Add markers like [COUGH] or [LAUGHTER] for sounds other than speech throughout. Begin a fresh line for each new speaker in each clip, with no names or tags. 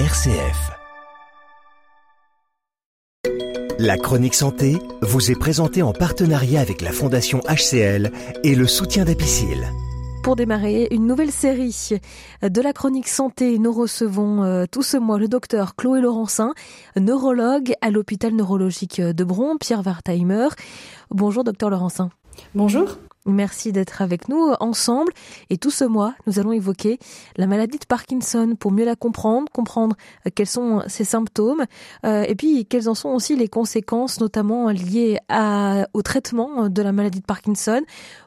RCF. La chronique santé vous est présentée en partenariat avec la Fondation HCL et le soutien d'Apicil.
Pour démarrer une nouvelle série de la chronique santé, nous recevons euh, tout ce mois le docteur Chloé Laurencin, neurologue à l'hôpital neurologique de Bron, Pierre Wartheimer. Bonjour docteur Laurencin.
Bonjour.
Merci d'être avec nous ensemble. Et tout ce mois, nous allons évoquer la maladie de Parkinson pour mieux la comprendre, comprendre euh, quels sont ses symptômes euh, et puis quelles en sont aussi les conséquences, notamment liées à, au traitement de la maladie de Parkinson.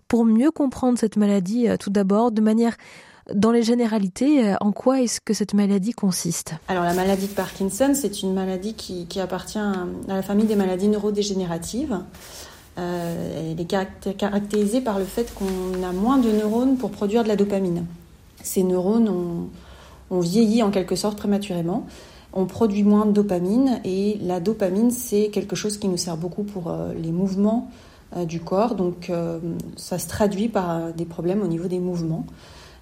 Pour mieux comprendre cette maladie, euh, tout d'abord, de manière dans les généralités, en quoi est-ce que cette maladie consiste?
Alors la maladie de Parkinson, c'est une maladie qui, qui appartient à la famille des maladies neurodégénératives. Euh, elle est caractérisée par le fait qu'on a moins de neurones pour produire de la dopamine. Ces neurones ont, vieilli en quelque sorte prématurément. On produit moins de dopamine et la dopamine, c'est quelque chose qui nous sert beaucoup pour euh, les mouvements euh, du corps. Donc ça se traduit par des problèmes au niveau des mouvements.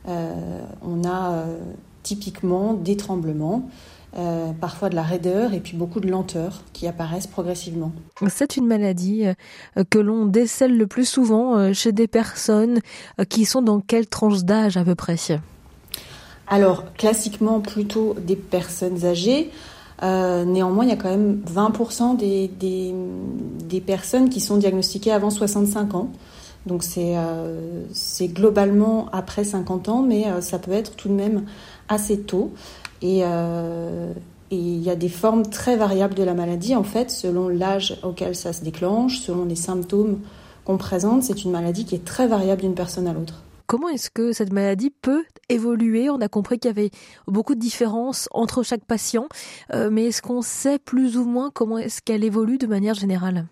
on a typiquement des tremblements. Euh, parfois de la raideur et puis beaucoup de lenteur qui apparaissent progressivement.
C'est une maladie euh, que l'on décèle le plus souvent euh, chez des personnes qui sont dans quelle tranche d'âge à peu près?
Alors, classiquement plutôt des personnes âgées. néanmoins, il y a quand même 20% des, des, des, personnes qui sont diagnostiquées avant 65 ans. Donc c'est globalement après 50 ans, mais ça peut être tout de même assez tôt. Euh, et, il y a des formes très variables de la maladie, en fait, selon l'âge auquel ça se déclenche, selon les symptômes qu'on présente. C'est une maladie qui est très variable d'une personne à l'autre.
Comment est-ce que cette maladie peut évoluer? On a compris qu'il y avait beaucoup de différences entre chaque patient, euh, mais est-ce qu'on sait plus ou moins comment est-ce qu'elle évolue de manière générale?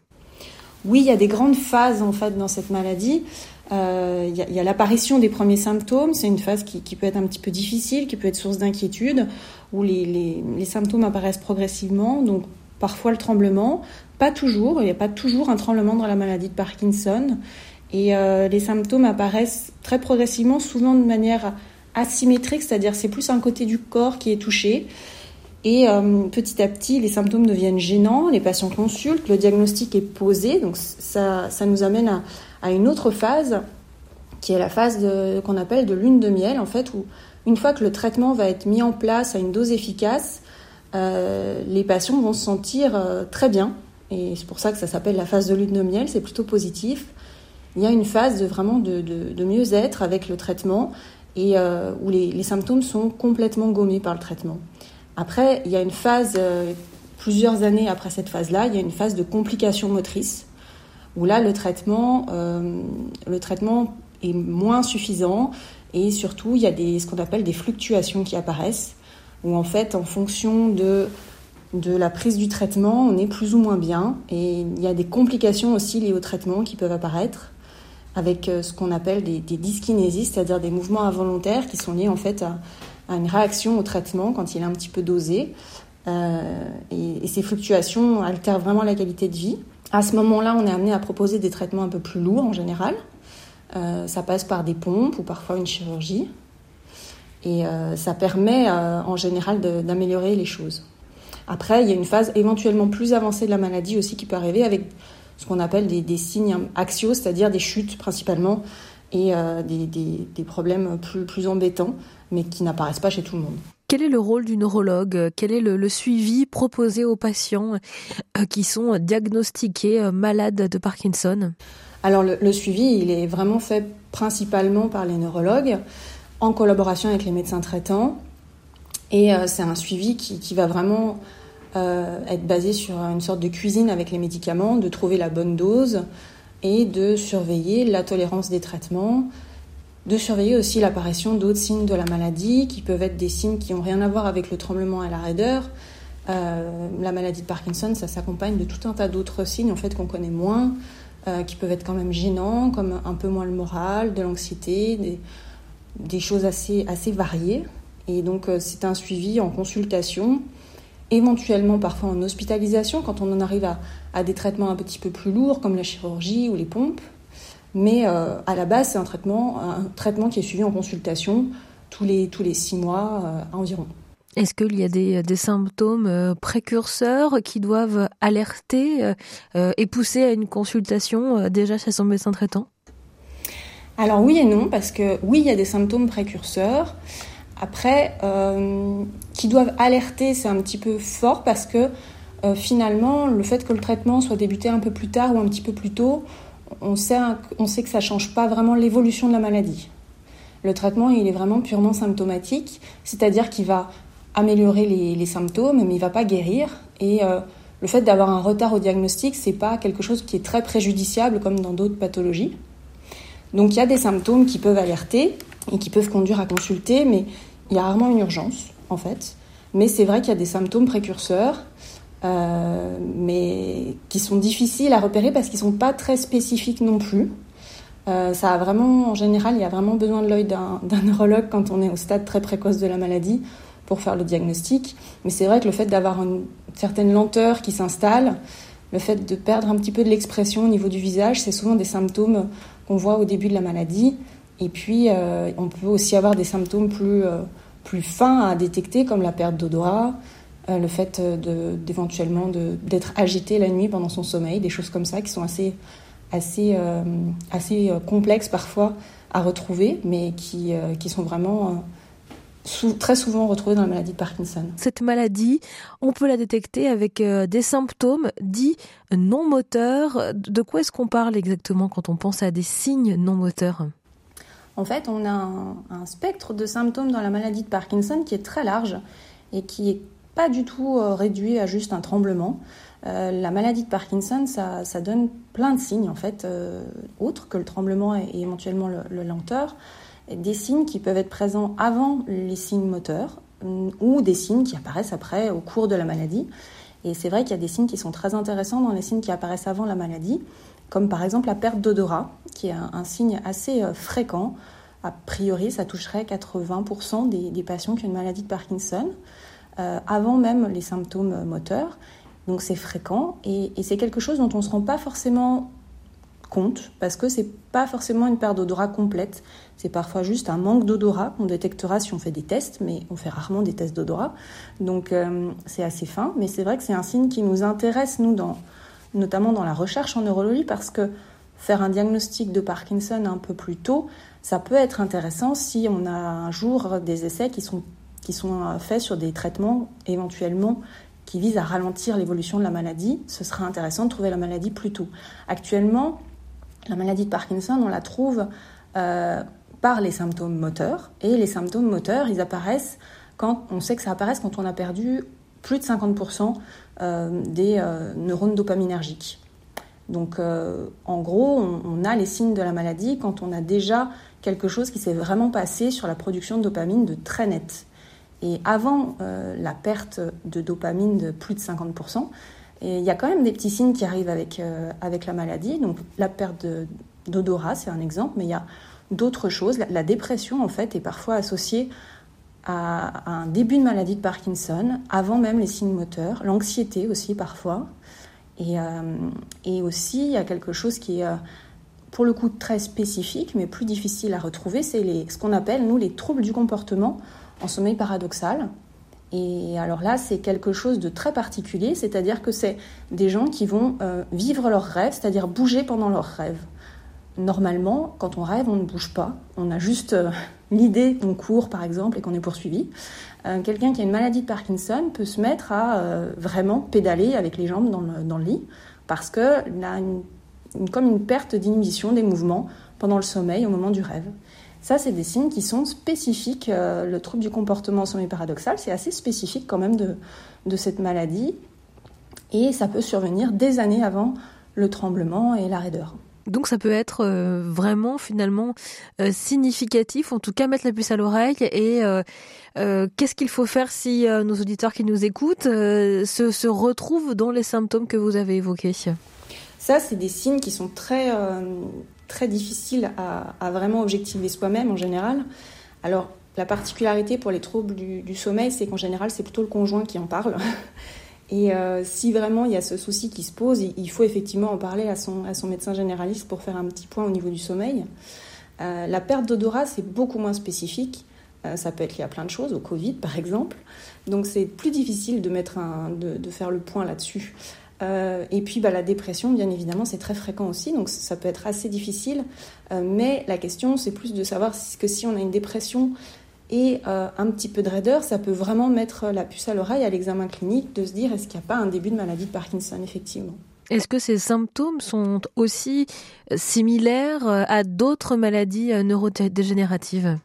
Oui, il y a des grandes phases en fait dans cette maladie. Euh, il y a, l'apparition des premiers symptômes, c'est une phase qui, peut être un petit peu difficile, qui peut être source d'inquiétude, où les, symptômes apparaissent progressivement, donc parfois le tremblement, pas toujours, il n'y a pas toujours un tremblement dans la maladie de Parkinson, et euh, les symptômes apparaissent très progressivement, souvent de manière asymétrique, c'est-à-dire c'est plus un côté du corps qui est touché. Et euh, petit à petit, les symptômes deviennent gênants, les patients consultent, le diagnostic est posé, donc ça, ça nous amène à, une autre phase qui est la phase qu'on appelle de lune de miel, en fait, où une fois que le traitement va être mis en place à une dose efficace, euh, les patients vont se sentir euh, très bien. Et c'est pour ça que ça s'appelle la phase de lune de miel, c'est plutôt positif. Il y a une phase de, vraiment de, mieux-être avec le traitement et où les, les, symptômes sont complètement gommés par le traitement. Après, il y a une phase, plusieurs années après cette phase-là, il y a une phase de complications motrices où là, le traitement, euh, le traitement est moins suffisant et surtout, il y a des, ce qu'on appelle des fluctuations qui apparaissent, où en fait, en fonction de, de la prise du traitement, on est plus ou moins bien et il y a des complications aussi liées au traitement qui peuvent apparaître avec euh, ce qu'on appelle des dyskinésies, c'est-à-dire des mouvements involontaires qui sont liés en fait à, à, une réaction au traitement quand il est un petit peu dosé. Euh, et, ces fluctuations altèrent vraiment la qualité de vie. À ce moment-là, on est amené à proposer des traitements un peu plus lourds en général. Euh, ça passe par des pompes ou parfois une chirurgie. Et euh, ça permet en général d'améliorer les choses. Après, il y a une phase éventuellement plus avancée de la maladie aussi qui peut arriver avec ce qu'on appelle des, signes axiaux, c'est-à-dire des chutes principalement et des, des, problèmes plus, plus embêtants, mais qui n'apparaissent pas chez tout le monde.
Quel est le rôle du neurologue? Quel est le, suivi proposé aux patients euh, qui sont diagnostiqués euh, malades de Parkinson?
Alors le, suivi, il est vraiment fait principalement par les neurologues en collaboration avec les médecins traitants. Et euh, c'est un suivi qui, va vraiment être basé sur une sorte de cuisine avec les médicaments, de trouver la bonne dose et de surveiller la tolérance des traitements, de surveiller aussi l'apparition d'autres signes de la maladie, qui peuvent être des signes qui n'ont rien à voir avec le tremblement et la raideur. Euh, la maladie de Parkinson, ça s'accompagne de tout un tas d'autres signes en fait qu'on connaît moins, euh, qui peuvent être quand même gênants, comme un peu moins le moral, de l'anxiété, des, des, choses assez, assez variées. Et donc euh, c'est un suivi en consultation, éventuellement parfois en hospitalisation quand on en arrive à, à des traitements un petit peu plus lourds comme la chirurgie ou les pompes. Mais euh, à la base, c'est un traitement, un traitement qui est suivi en consultation tous les, tous les six mois euh, environ.
Est-ce qu'il y a des, symptômes euh, précurseurs qui doivent alerter euh, et pousser à une consultation déjà chez son médecin traitant?
Alors oui et non, parce que oui, il y a des symptômes précurseurs. Après, qui doivent alerter, c'est un petit peu fort parce que finalement, le fait que le traitement soit débuté un peu plus tard ou un petit peu plus tôt, on sait, on sait que ça ne change pas vraiment l'évolution de la maladie. Le traitement, il est vraiment purement symptomatique, c'est-à-dire qu'il va améliorer les, symptômes, mais il ne va pas guérir. Et euh, le fait d'avoir un retard au diagnostic, c'est pas quelque chose qui est très préjudiciable comme dans d'autres pathologies. Donc il y a des symptômes qui peuvent alerter et qui peuvent conduire à consulter, mais il y a rarement une urgence en fait. Mais c'est vrai qu'il y a des symptômes précurseurs, euh, mais qui sont difficiles à repérer parce qu'ils ne sont pas très spécifiques non plus. Euh, ça a vraiment, en général, il y a vraiment besoin de l'œil d'un neurologue quand on est au stade très précoce de la maladie pour faire le diagnostic. Mais c'est vrai que le fait d'avoir une certaine lenteur qui s'installe, le fait de perdre un petit peu de l'expression au niveau du visage, c'est souvent des symptômes qu'on voit au début de la maladie. Et puis, euh, on peut aussi avoir des symptômes plus, plus fins à détecter, comme la perte d'odorat, euh, le fait d'éventuellement d'être agité la nuit pendant son sommeil, des choses comme ça qui sont assez, assez complexes parfois à retrouver, mais qui, sont vraiment très souvent retrouvée dans la maladie de Parkinson.
Cette maladie, on peut la détecter avec euh, des symptômes dits non moteurs. De quoi est-ce qu'on parle exactement quand on pense à des signes non moteurs
En fait, on a un, spectre de symptômes dans la maladie de Parkinson qui est très large et qui n'est pas du tout euh, réduit à juste un tremblement. Euh, la maladie de Parkinson, ça, donne plein de signes en fait, autres que le tremblement et, éventuellement le lenteur des signes qui peuvent être présents avant les signes moteurs euh, ou des signes qui apparaissent après au cours de la maladie. Et c'est vrai qu'il y a des signes qui sont très intéressants dans les signes qui apparaissent avant la maladie, comme par exemple la perte d'odorat, qui est un, signe assez euh, fréquent. A priori, ça toucherait 80% des, patients qui ont une maladie de Parkinson, euh, avant même les symptômes moteurs. Donc c'est fréquent et, c'est quelque chose dont on ne se rend pas forcément compte parce que c'est pas forcément une perte d'odorat complète. C'est parfois juste un manque d'odorat qu'on détectera si on fait des tests, mais on fait rarement des tests d'odorat. Donc euh, c'est assez fin, mais c'est vrai que c'est un signe qui nous intéresse, nous, dans, notamment dans la recherche en neurologie, parce que faire un diagnostic de Parkinson un peu plus tôt, ça peut être intéressant si on a un jour des essais qui sont, euh, faits sur des traitements éventuellement qui visent à ralentir l'évolution de la maladie. Ce sera intéressant de trouver la maladie plus tôt. Actuellement, la maladie de Parkinson, on la trouve euh, par les symptômes moteurs. Et les symptômes moteurs, ils apparaissent quand on sait que ça apparaît quand on a perdu plus de 50% euh, des euh, neurones dopaminergiques. Donc, en gros, on, a les signes de la maladie quand on a déjà quelque chose qui s'est vraiment passé sur la production de dopamine de très net. Et avant la perte de dopamine de plus de 50%, et il y a quand même des petits signes qui arrivent avec, euh, avec la maladie. Donc la perte d'odorat, c'est un exemple, mais il y a d'autres choses. La, dépression, en fait, est parfois associée à, un début de maladie de Parkinson, avant même les signes moteurs. L'anxiété aussi, parfois. Et, euh, et, aussi, il y a quelque chose qui est, euh, pour le coup, très spécifique, mais plus difficile à retrouver. C'est ce qu'on appelle, nous, les troubles du comportement en sommeil paradoxal. Et alors là, c'est quelque chose de très particulier, c'est-à-dire que c'est des gens qui vont euh, vivre leurs rêves, c'est-à-dire bouger pendant leurs rêves. Normalement, quand on rêve, on ne bouge pas. On a juste euh, [LAUGHS] l'idée qu'on court, par exemple, et qu'on est poursuivi. Euh, quelqu'un qui a une maladie de Parkinson peut se mettre à vraiment pédaler avec les jambes dans le, lit, parce qu'il a comme une perte d'inhibition des mouvements pendant le sommeil, au moment du rêve. Ça, c'est des signes qui sont spécifiques. Euh, le trouble du comportement sommeil paradoxal, c'est assez spécifique quand même de cette maladie. Et ça peut survenir des années avant le tremblement et la raideur.
Donc ça peut être euh, vraiment finalement euh, significatif, en tout cas mettre la puce à l'oreille. Et qu'est-ce qu'il faut faire si nos auditeurs qui nous écoutent se, retrouvent dans les symptômes que vous avez évoqués?
Ça, c'est des signes qui sont très très difficile à, vraiment objectiver soi-même en général. Alors, la particularité pour les troubles du, sommeil, c'est qu'en général, c'est plutôt le conjoint qui en parle. Et euh, si vraiment il y a ce souci qui se pose, il faut effectivement en parler à son, à son médecin généraliste pour faire un petit point au niveau du sommeil. Euh, la perte d'odorat, c'est beaucoup moins spécifique ça peut être lié à plein de choses, au Covid par exemple. Donc c'est plus difficile de, mettre un, de, faire le point là-dessus. et puis bah, la dépression, bien évidemment, c'est très fréquent aussi, donc ça peut être assez difficile. mais la question, c'est plus de savoir que si on a une dépression et euh, un petit peu de raideur, ça peut vraiment mettre la puce à l'oreille à l'examen clinique de se dire est-ce qu'il n'y a pas un début de maladie de Parkinson, effectivement?
Est-ce que ces symptômes sont aussi euh, similaires euh, à d'autres maladies neurodégénératives?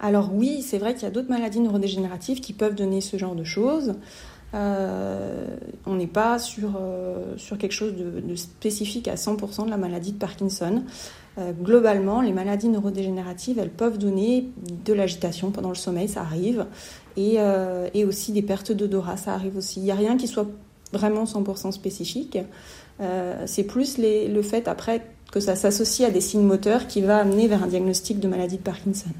Alors oui, c'est vrai qu'il y a d'autres maladies neurodégénératives qui peuvent donner ce genre de choses. on n'est pas sur, sur quelque chose de, de, spécifique à 100% de la maladie de Parkinson. Euh, globalement, les maladies neurodégénératives, elles peuvent donner de l'agitation pendant le sommeil, ça arrive, et, euh, aussi des pertes d'odorat, ça arrive aussi. Il n'y a rien qui soit vraiment 100% spécifique. Euh, c'est plus le fait après que ça s'associe à des signes moteurs qui va amener vers un diagnostic de maladie de Parkinson.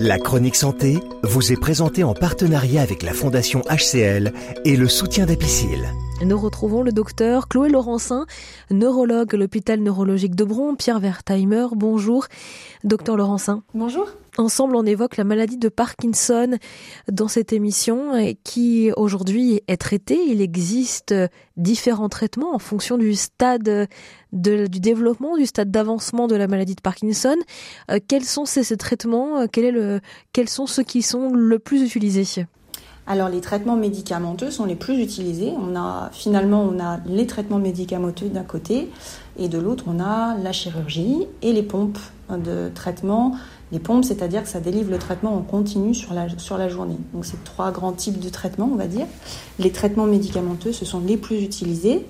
La chronique santé vous est présentée en partenariat avec la Fondation HCL et le soutien d'Apicil.
Nous retrouvons le docteur Chloé Laurencin, neurologue à l'hôpital neurologique de Bron, Pierre Wertheimer. Bonjour, docteur Laurencin.
Bonjour.
Ensemble, on évoque la maladie de Parkinson dans cette émission qui aujourd'hui est traitée. Il existe différents traitements en fonction du stade du développement, du stade d'avancement de la maladie de Parkinson. Euh, quels sont ces, traitements? Quel est le, Quels sont ceux qui sont le plus utilisés?
Alors les traitements médicamenteux sont les plus utilisés. On a finalement on a les traitements médicamenteux d'un côté et de l'autre on a la chirurgie et les pompes de traitement. Les pompes, c'est-à-dire que ça délivre le traitement en continu sur la, journée. Donc c'est trois grands types de traitements, on va dire. Les traitements médicamenteux, ce sont les plus utilisés.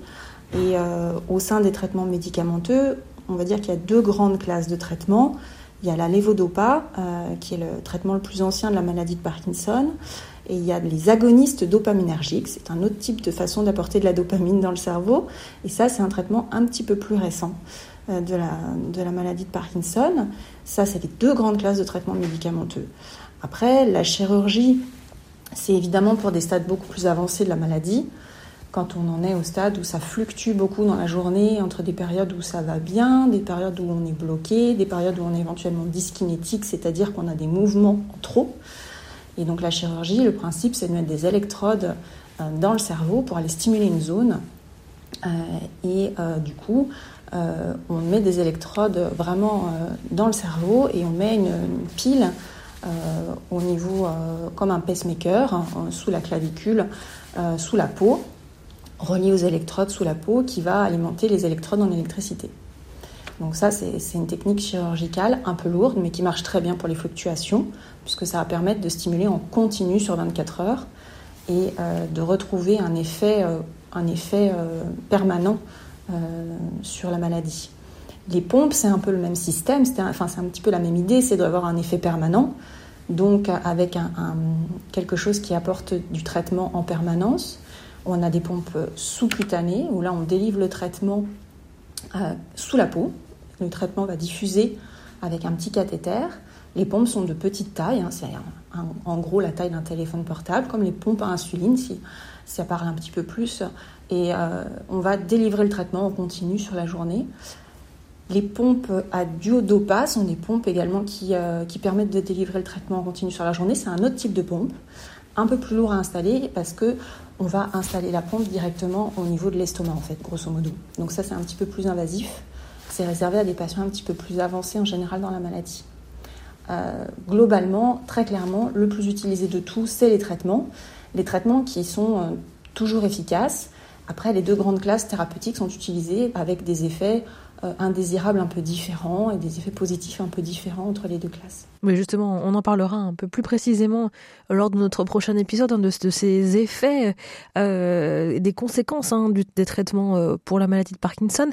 Et euh, au sein des traitements médicamenteux, on va dire qu'il y a deux grandes classes de traitements. Il y a la levodopa, euh, qui est le traitement le plus ancien de la maladie de Parkinson. Et il y a les agonistes dopaminergiques, c'est un autre type de façon d'apporter de la dopamine dans le cerveau. Et ça, c'est un traitement un petit peu plus récent euh, de la, maladie de Parkinson. Ça, c'est les deux grandes classes de traitements médicamenteux. Après, la chirurgie, c'est évidemment pour des stades beaucoup plus avancés de la maladie. Quand on en est au stade où ça fluctue beaucoup dans la journée, entre des périodes où ça va bien, des périodes où on est bloqué, des périodes où on est éventuellement dyskinétique, c'est-à-dire qu'on a des mouvements en trop. Et donc la chirurgie, le principe, c'est de mettre des électrodes euh, dans le cerveau pour aller stimuler une zone. Euh, et euh, du coup, on met des électrodes vraiment dans le cerveau et on met une, pile au niveau comme un pacemaker hein, sous la clavicule, sous la peau, reliée aux électrodes sous la peau qui va alimenter les électrodes en électricité. Donc ça, c'est une technique chirurgicale un peu lourde, mais qui marche très bien pour les fluctuations, puisque ça va permettre de stimuler en continu sur 24 heures et euh, de retrouver un effet, euh, euh, permanent sur la maladie. Les pompes, c'est un peu le même système, c'est un petit peu la même idée, c'est d'avoir un effet permanent, donc avec quelque chose qui apporte du traitement en permanence. On a des pompes sous-cutanées, où là on délivre le traitement sous la peau, le traitement va diffuser avec un petit cathéter. Les pompes sont de petite taille, hein, c'est en gros la taille d'un téléphone portable, comme les pompes à insuline, si, ça parle un petit peu plus. Et euh, on va délivrer le traitement en continu sur la journée. Les pompes à duodopa sont des pompes également qui, euh, qui, permettent de délivrer le traitement en continu sur la journée. C'est un autre type de pompe, un peu plus lourd à installer parce que on va installer la pompe directement au niveau de l'estomac en fait, grosso modo. Donc ça c'est un petit peu plus invasif. C'est réservé à des patients un petit peu plus avancés en général dans la maladie. Euh, globalement, très clairement, le plus utilisé de tout, c'est les traitements. Les traitements qui sont euh, toujours efficaces. Après, les deux grandes classes thérapeutiques sont utilisées avec des effets indésirables un peu différents et des effets positifs un peu différents entre les deux classes.
Mais justement, on en parlera un peu plus précisément lors de notre prochain épisode hein, de, ces effets, euh, des conséquences hein, des traitements euh, pour la maladie de Parkinson.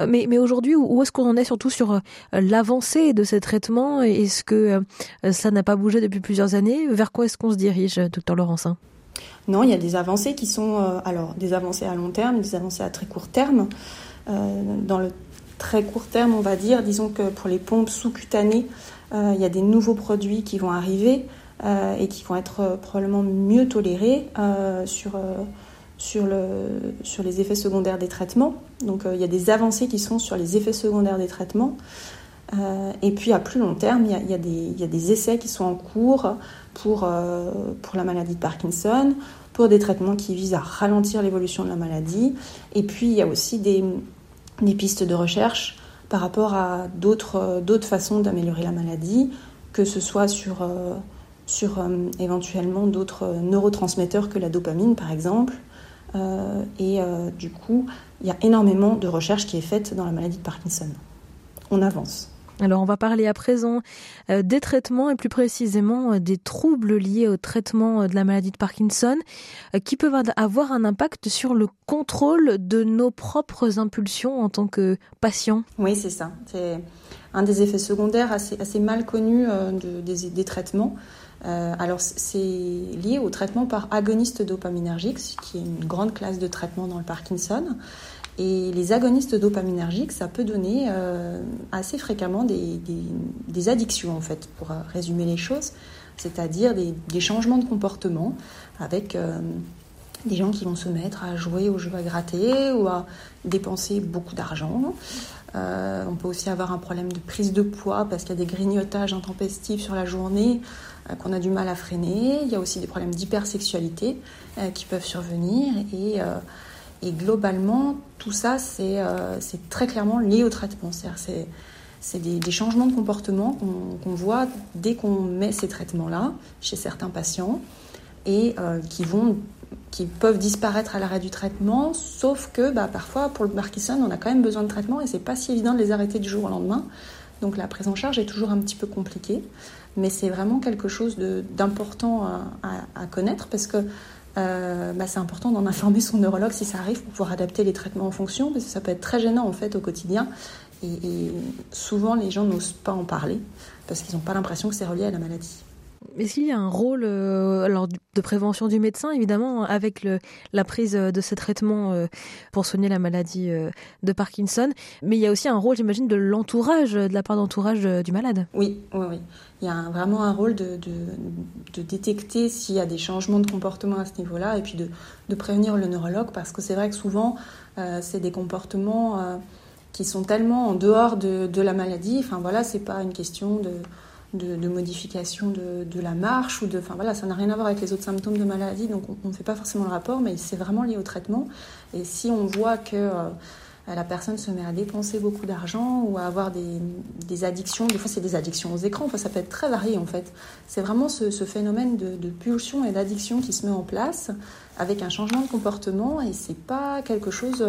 Euh, mais, mais aujourd'hui, où est-ce qu'on en est surtout sur l'avancée de ces traitements Est-ce que ça n'a pas bougé depuis plusieurs années? Vers quoi est-ce qu'on se dirige, docteur Laurencin?
Non, il y a des avancées qui sont alors des avancées à long terme, des avancées à très court terme. dans le très court terme, on va dire. Disons que pour les pompes sous-cutanées, euh, il y a des nouveaux produits qui vont arriver euh, et qui vont être euh, probablement mieux tolérés sur, sur, le, sur les effets secondaires des traitements. Donc il y a des avancées qui sont sur les effets secondaires des traitements. et puis à plus long terme, il y a, il, y a des, il y a, des, essais qui sont en cours pour, pour la maladie de Parkinson, pour des traitements qui visent à ralentir l'évolution de la maladie. Et puis il y a aussi des, des pistes de recherche par rapport à d'autres façons d'améliorer la maladie, que ce soit sur, sur éventuellement d'autres neurotransmetteurs que la dopamine par exemple. et du coup, il y a énormément de recherche qui est faite dans la maladie de Parkinson. On avance.
Alors on va parler à présent euh, des traitements et plus précisément euh, des troubles liés au traitement euh, de la maladie de Parkinson qui peuvent avoir un impact sur le contrôle de nos propres impulsions en tant que patients.
Oui, c'est ça. C'est un des effets secondaires assez, mal connus de, des, des, traitements. alors c'est lié au traitement par agoniste dopaminergique, qui est une grande classe de traitement dans le Parkinson. Et les agonistes dopaminergiques, ça peut donner euh, assez fréquemment des, addictions, en fait, pour euh, résumer les choses, c'est-à-dire des, changements de comportement avec euh, des gens qui vont se mettre à jouer aux jeux à gratter ou à dépenser beaucoup d'argent. On peut aussi avoir un problème de prise de poids parce qu'il y a des grignotages intempestifs sur la journée qu'on a du mal à freiner. Il y a aussi des problèmes d'hypersexualité qui peuvent survenir et et globalement, tout ça, c'est euh, très clairement lié au traitement. C'est des, changements de comportement qu'on voit dès qu'on met ces traitements-là chez certains patients et euh, qui, peuvent disparaître à l'arrêt du traitement, sauf que bah, parfois, pour le Parkinson, on a quand même besoin de traitement et c'est pas si évident de les arrêter du jour au lendemain. Donc la prise en charge est toujours un petit peu compliquée, mais c'est vraiment quelque chose d'important à, à, connaître parce que euh, bah, c'est important d'en informer son neurologue si ça arrive pour pouvoir adapter les traitements en fonction, parce que ça peut être très gênant en fait au quotidien. Et, et souvent, les gens n'osent pas en parler parce qu'ils n'ont pas l'impression que c'est relié à la maladie.
Est-ce qu'il y a un rôle euh, alors, de prévention du médecin, évidemment, avec la prise de ces traitements euh, pour soigner la maladie euh, de Parkinson? Mais il y a aussi un rôle, j'imagine, de l'entourage, de la part d'entourage du malade.
Oui, oui, oui. Il y a vraiment un rôle de, détecter s'il y a des changements de comportement à ce niveau-là et puis de, prévenir le neurologue parce que c'est vrai que souvent, euh, c'est des comportements euh, qui sont tellement en dehors de, de la maladie. Enfin voilà, c'est pas une question de de, modification de, la marche ou de, enfin voilà, ça n'a rien à voir avec les autres symptômes de maladie, donc on ne fait pas forcément le rapport, mais c'est vraiment lié au traitement. Et si on voit que euh, la personne se met à dépenser beaucoup d'argent ou à avoir des, des addictions, des fois c'est des addictions aux écrans, enfin ça peut être très varié en fait. C'est vraiment ce, ce, phénomène de, de pulsion et d'addiction qui se met en place avec un changement de comportement et c'est pas quelque chose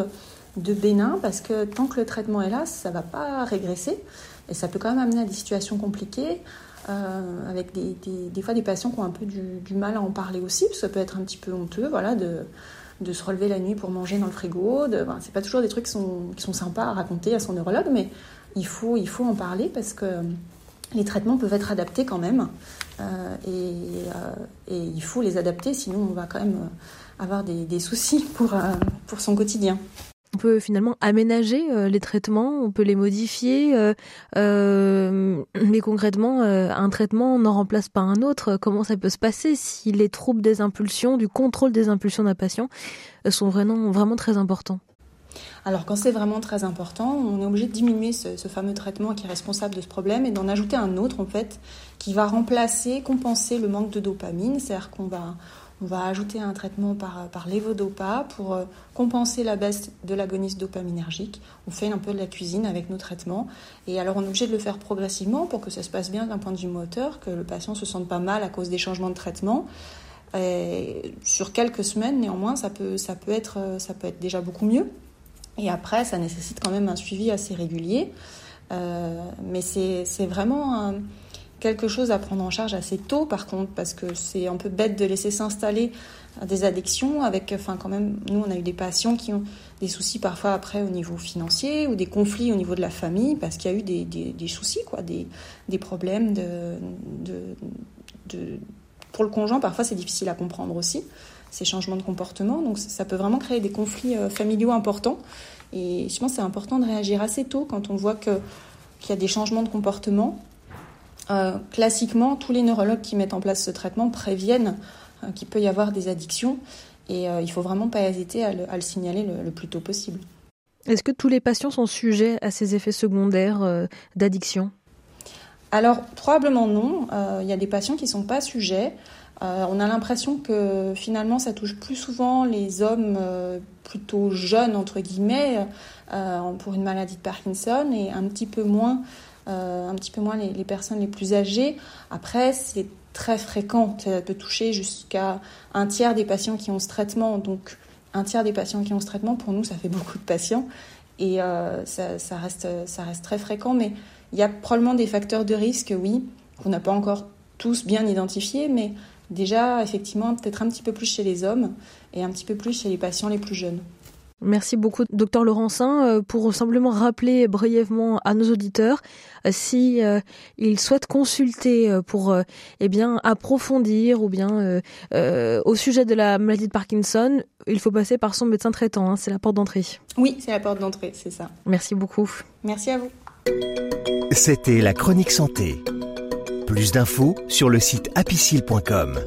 de bénin parce que tant que le traitement est là, ça va pas régresser. Et ça peut quand même amener à des situations compliquées, euh, avec des, des, des, fois des patients qui ont un peu du, du, mal à en parler aussi, parce que ça peut être un petit peu honteux, voilà, de, de se relever la nuit pour manger dans le frigo. De, ben, c'est pas toujours des trucs qui sont, qui sont sympas à raconter à son neurologue, mais il faut, il faut en parler parce que les traitements peuvent être adaptés quand même. Euh, et, euh, et, il faut les adapter, sinon on va quand même avoir des, des soucis pour, euh, pour son quotidien
on peut finalement aménager euh, les traitements, on peut les modifier, euh, euh, mais concrètement, un traitement n'en remplace pas un autre. Comment ça peut se passer si les troubles des impulsions, du contrôle des impulsions d'un patient sont vraiment, très importants?
Alors quand c'est vraiment très important, on est obligé de diminuer ce, fameux traitement qui est responsable de ce problème et d'en ajouter un autre en fait qui va remplacer, compenser le manque de dopamine, c'est-à-dire on va ajouter un traitement par, par l'évodopa pour euh, compenser la baisse de l'agoniste dopaminergique. On fait un peu de la cuisine avec nos traitements. Et alors, on est obligé de le faire progressivement pour que ça se passe bien d'un point de vue moteur, que le patient se sente pas mal à cause des changements de traitement. Et sur quelques semaines, néanmoins, ça peut, ça, peut être, euh, ça peut être déjà beaucoup mieux. Et après, ça nécessite quand même un suivi assez régulier. Euh, mais c'est vraiment un quelque chose à prendre en charge assez tôt, par contre, parce que c'est un peu bête de laisser s'installer des addictions avec, enfin, quand même, nous, on a eu des patients qui ont des soucis parfois après au niveau financier ou des conflits au niveau de la famille parce qu'il y a eu des, des, soucis, quoi, des, des problèmes de, de, Pour le conjoint, parfois, c'est difficile à comprendre aussi, ces changements de comportement. Donc, ça peut vraiment créer des conflits euh, familiaux importants. Et je pense que c'est important de réagir assez tôt quand on voit que qu'il y a des changements de comportement euh, classiquement, tous les neurologues qui mettent en place ce traitement préviennent euh, qu'il peut y avoir des addictions et euh, il faut vraiment pas hésiter à le, à le signaler le, le, plus tôt possible.
Est-ce que tous les patients sont sujets à ces effets secondaires euh, d'addiction?
Alors, probablement non. Il y a des patients qui ne sont pas sujets. on a l'impression que finalement, ça touche plus souvent les hommes plutôt jeunes, entre guillemets, pour une maladie de Parkinson, et un petit peu moins, un petit peu moins les, personnes les plus âgées. Après, c'est très fréquent. Ça peut toucher jusqu'à un tiers des patients qui ont ce traitement. Donc, un tiers des patients qui ont ce traitement, pour nous, ça fait [LAUGHS] beaucoup de patients. Et euh, ça, reste, ça reste très fréquent. Mais il y a probablement des facteurs de risque, oui, qu'on n'a pas encore tous bien identifiés. Mais déjà, effectivement, peut-être un petit peu plus chez les hommes et un petit peu plus chez les patients les plus jeunes.
Merci beaucoup, docteur Laurencin, euh, pour simplement rappeler brièvement à nos auditeurs euh, si euh, ils souhaitent consulter pour eh bien approfondir ou bien au sujet de la maladie de Parkinson, il faut passer par son médecin traitant. Hein, c'est la porte d'entrée.
Oui, c'est la porte d'entrée, c'est ça.
Merci beaucoup.
Merci à vous.
C'était la chronique santé. Plus d'infos sur le site apicile.com.